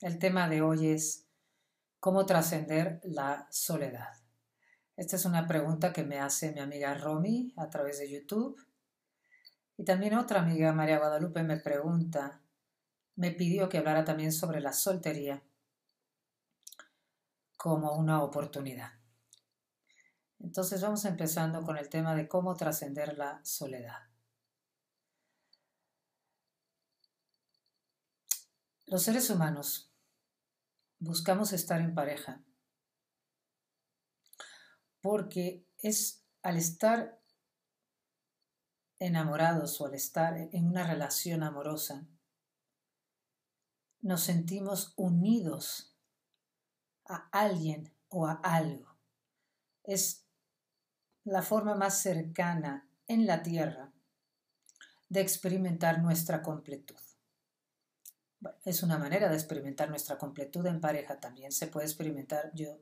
el tema de hoy es cómo trascender la soledad. Esta es una pregunta que me hace mi amiga Romy a través de YouTube. Y también otra amiga, María Guadalupe, me pregunta, me pidió que hablara también sobre la soltería como una oportunidad. Entonces vamos empezando con el tema de cómo trascender la soledad. Los seres humanos buscamos estar en pareja. Porque es al estar enamorados o al estar en una relación amorosa, nos sentimos unidos a alguien o a algo. Es la forma más cercana en la tierra de experimentar nuestra completud es una manera de experimentar nuestra completud en pareja. También se puede experimentar, yo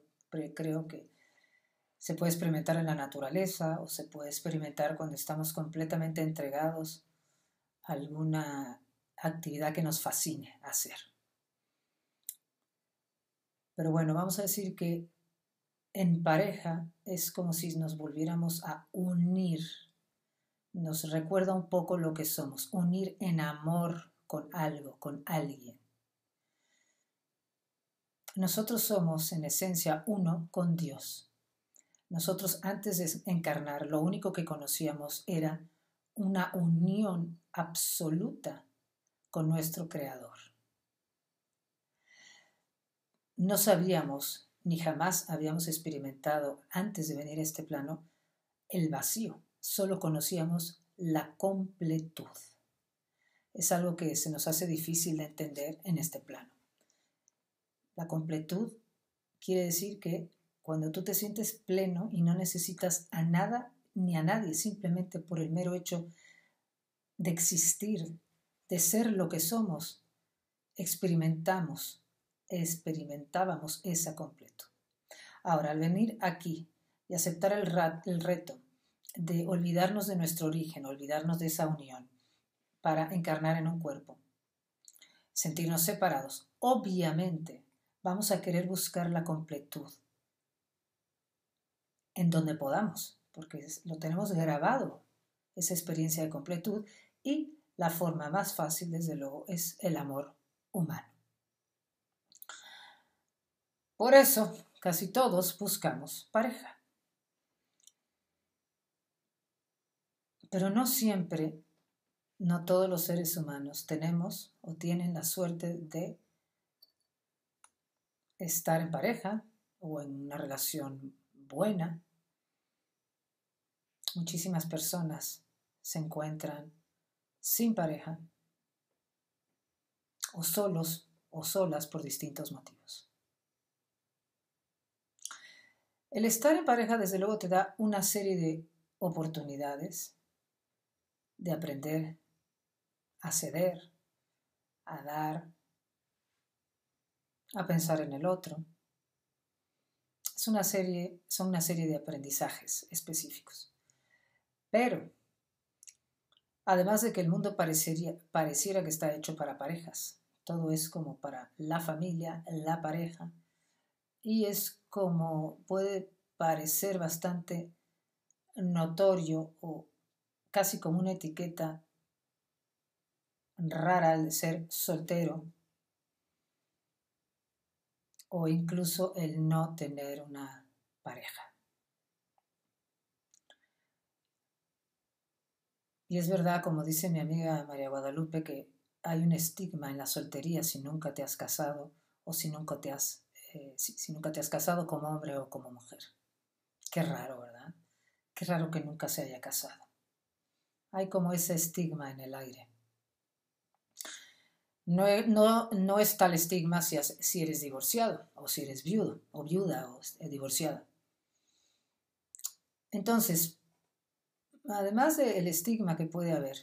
creo que se puede experimentar en la naturaleza o se puede experimentar cuando estamos completamente entregados a alguna actividad que nos fascine hacer. Pero bueno, vamos a decir que en pareja es como si nos volviéramos a unir. Nos recuerda un poco lo que somos, unir en amor con algo, con alguien. Nosotros somos en esencia uno con Dios. Nosotros antes de encarnar lo único que conocíamos era una unión absoluta con nuestro Creador. No sabíamos ni jamás habíamos experimentado antes de venir a este plano el vacío, solo conocíamos la completud es algo que se nos hace difícil de entender en este plano. La completud quiere decir que cuando tú te sientes pleno y no necesitas a nada ni a nadie, simplemente por el mero hecho de existir, de ser lo que somos, experimentamos, experimentábamos esa completud. Ahora, al venir aquí y aceptar el, el reto de olvidarnos de nuestro origen, olvidarnos de esa unión, para encarnar en un cuerpo. Sentirnos separados. Obviamente vamos a querer buscar la completud en donde podamos, porque lo tenemos grabado, esa experiencia de completud, y la forma más fácil, desde luego, es el amor humano. Por eso, casi todos buscamos pareja. Pero no siempre no todos los seres humanos tenemos o tienen la suerte de estar en pareja o en una relación buena. Muchísimas personas se encuentran sin pareja o solos o solas por distintos motivos. El estar en pareja desde luego te da una serie de oportunidades de aprender a ceder, a dar, a pensar en el otro. Es una serie, son una serie de aprendizajes específicos. Pero, además de que el mundo parecería, pareciera que está hecho para parejas, todo es como para la familia, la pareja, y es como puede parecer bastante notorio o casi como una etiqueta rara el ser soltero o incluso el no tener una pareja. Y es verdad, como dice mi amiga María Guadalupe, que hay un estigma en la soltería si nunca te has casado o si nunca te has, eh, si nunca te has casado como hombre o como mujer. Qué raro, ¿verdad? Qué raro que nunca se haya casado. Hay como ese estigma en el aire. No, no, no el estigma si, si, eres divorciado o si eres viudo o viuda o divorciada. Entonces, además del estigma que puede haber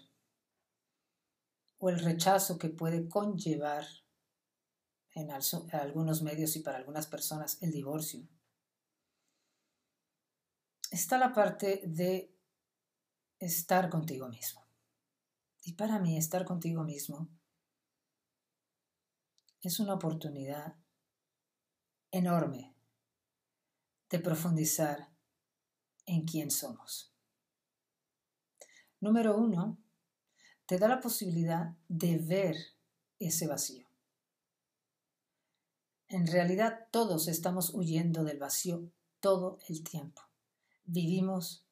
o el rechazo que puede conllevar en algunos medios y para algunas personas el divorcio, está la parte de estar contigo mismo. Y para mí estar contigo mismo es una oportunidad enorme de profundizar en quién somos. Número uno, te da la posibilidad de ver ese vacío. En realidad todos estamos huyendo del vacío todo el tiempo. Vivimos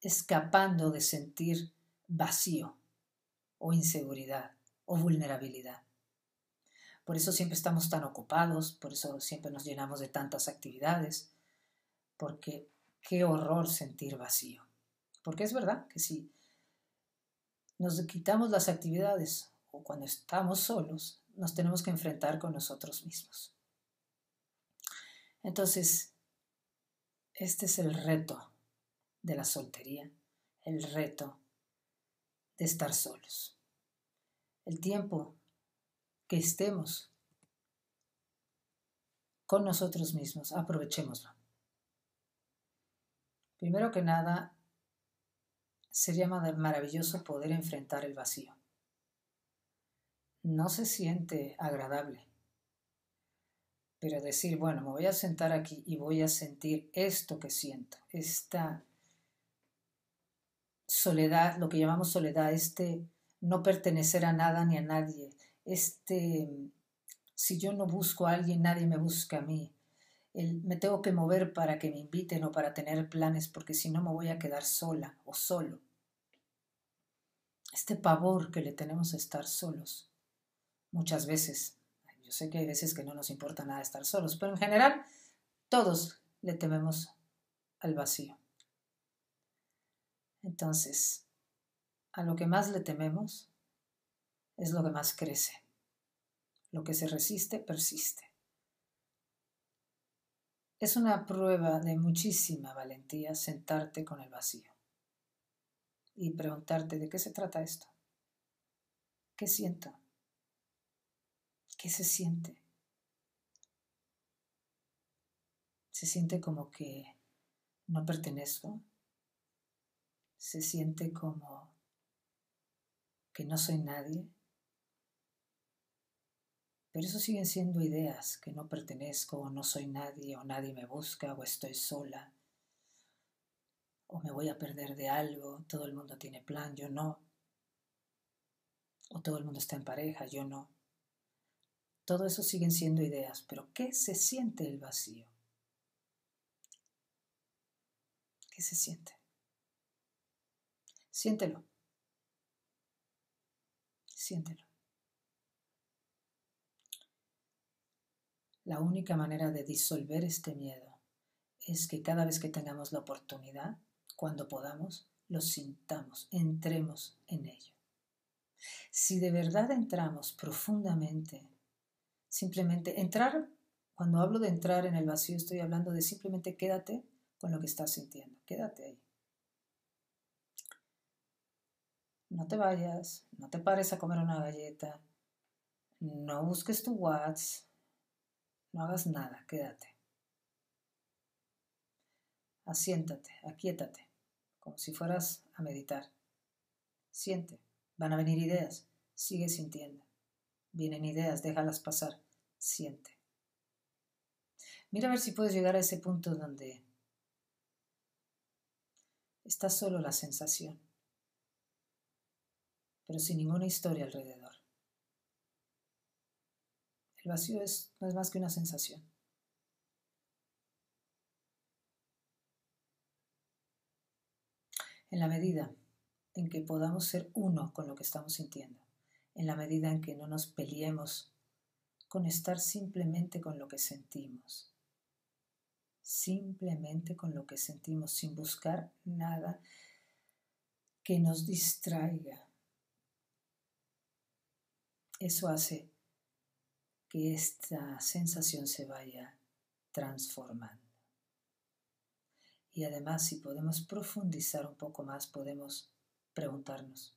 escapando de sentir vacío o inseguridad o vulnerabilidad. Por eso siempre estamos tan ocupados, por eso siempre nos llenamos de tantas actividades, porque qué horror sentir vacío. Porque es verdad que si nos quitamos las actividades o cuando estamos solos, nos tenemos que enfrentar con nosotros mismos. Entonces, este es el reto de la soltería, el reto de estar solos. El tiempo que estemos con nosotros mismos, aprovechémoslo. Primero que nada, sería maravilloso poder enfrentar el vacío. No se siente agradable, pero decir, bueno, me voy a sentar aquí y voy a sentir esto que siento, esta soledad, lo que llamamos soledad, este no pertenecer a nada ni a nadie, este, si yo no busco a alguien, nadie me busca a mí. Me tengo que mover para que me inviten o para tener planes, porque si no me voy a quedar sola o solo. Este pavor que le tenemos a estar solos, muchas veces. Yo sé que hay veces que no nos importa nada estar solos, pero en general todos le tememos al vacío. Entonces, a lo que más le tememos es lo que más crece. Lo que se resiste, persiste. Es una prueba de muchísima valentía sentarte con el vacío y preguntarte de qué se trata esto. ¿Qué siento? ¿Qué se siente? Se siente como que no pertenezco. Se siente como que no soy nadie. Pero eso siguen siendo ideas, que no pertenezco o no soy nadie o nadie me busca o estoy sola o me voy a perder de algo, todo el mundo tiene plan, yo no. O todo el mundo está en pareja, yo no. Todo eso siguen siendo ideas, pero ¿qué se siente el vacío? ¿Qué se siente? Siéntelo. Siéntelo. La única manera de disolver este miedo es que cada vez que tengamos la oportunidad, cuando podamos, lo sintamos, entremos en ello. Si de verdad entramos profundamente, simplemente entrar, cuando hablo de entrar en el vacío, estoy hablando de simplemente quédate con lo que estás sintiendo, quédate ahí. No te vayas, no te pares a comer una galleta, no busques tu WhatsApp, no hagas nada, quédate. Asiéntate, aquíétate, como si fueras a meditar. Siente, van a venir ideas, sigue sintiendo. Vienen ideas, déjalas pasar, siente. Mira a ver si puedes llegar a ese punto donde está solo la sensación, pero sin ninguna historia alrededor. El vacío es, no es más que una sensación. En la medida en que podamos ser uno con lo que estamos sintiendo, en la medida en que no nos peleemos con estar simplemente con lo que sentimos, simplemente con lo que sentimos, sin buscar nada que nos distraiga, Eso hace que esta sensación se vaya transformando. Y además, si podemos profundizar un poco más, podemos preguntarnos,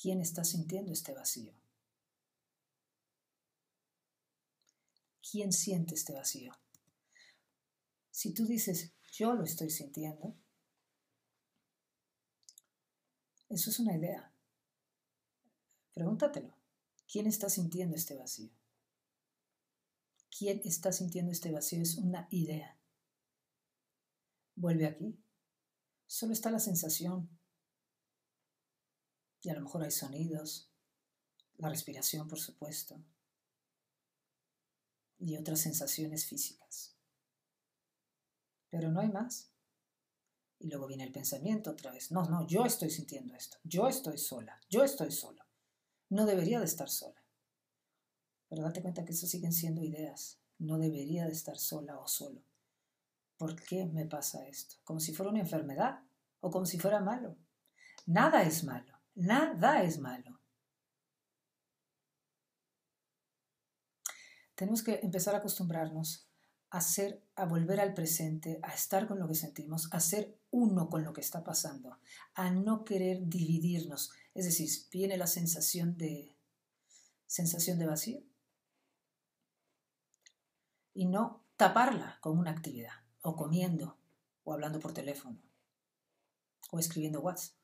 ¿quién está sintiendo este vacío? ¿Quién siente este vacío? Si tú dices, yo lo estoy sintiendo, eso es una idea. Pregúntatelo. ¿Quién está sintiendo este vacío? ¿Quién está sintiendo este vacío? Es una idea. Vuelve aquí. Solo está la sensación. Y a lo mejor hay sonidos, la respiración, por supuesto, y otras sensaciones físicas. Pero no hay más. Y luego viene el pensamiento otra vez. No, no, yo estoy sintiendo esto. Yo estoy sola. Yo estoy solo no debería de estar sola. Pero date cuenta que eso siguen siendo ideas. No debería de estar sola o solo. ¿Por qué me pasa esto? Como si fuera una enfermedad o como si fuera malo. Nada es malo. Nada es malo. Tenemos que empezar a acostumbrarnos a ser, a volver al presente, a estar con lo que sentimos, a ser uno con lo que está pasando, a no querer dividirnos. Es decir, viene la sensación de sensación de vacío y no taparla con una actividad o comiendo o hablando por teléfono o escribiendo WhatsApp.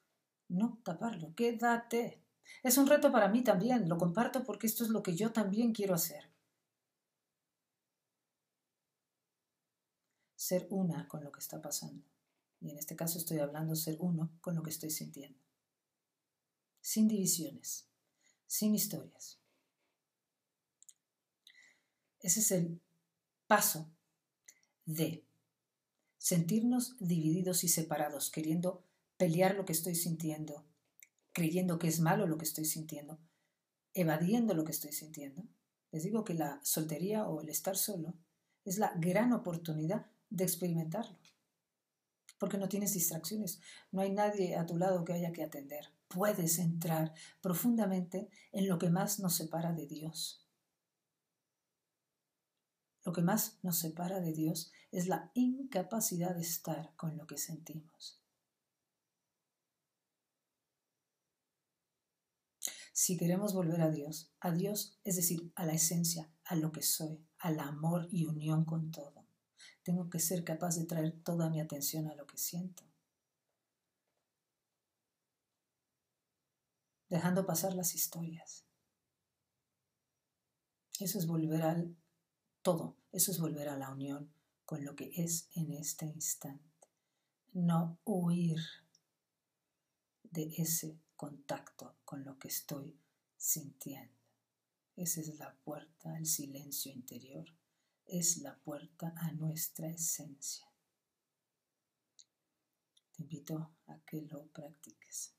No taparlo, quédate. Es un reto para mí también, lo comparto porque esto es lo que yo también quiero hacer. Ser una con lo que está pasando. Y en este caso estoy hablando ser uno con lo que estoy sintiendo. Sin divisiones, sin historias. Ese es el paso de sentirnos divididos y separados, queriendo pelear lo que estoy sintiendo, creyendo que es malo lo que estoy sintiendo, evadiendo lo que estoy sintiendo. Les digo que la soltería o el estar solo es la gran oportunidad de experimentarlo porque no tienes distracciones, no hay nadie a tu lado que haya que atender. Puedes entrar profundamente en lo que más nos separa de Dios. Lo que más nos separa de Dios es la incapacidad de estar con lo que sentimos. Si queremos volver a Dios, a Dios, es decir, a la esencia, a lo que soy, al amor y unión con todo, tengo que ser capaz de traer toda mi atención a lo que siento. Dejando pasar las historias. Eso es volver al todo, eso es volver a la unión con lo que es en este instante. No huir de ese contacto con lo que estoy sintiendo. Esa es la puerta al silencio interior es la puerta a nuestra esencia. Te invito a que lo practiques.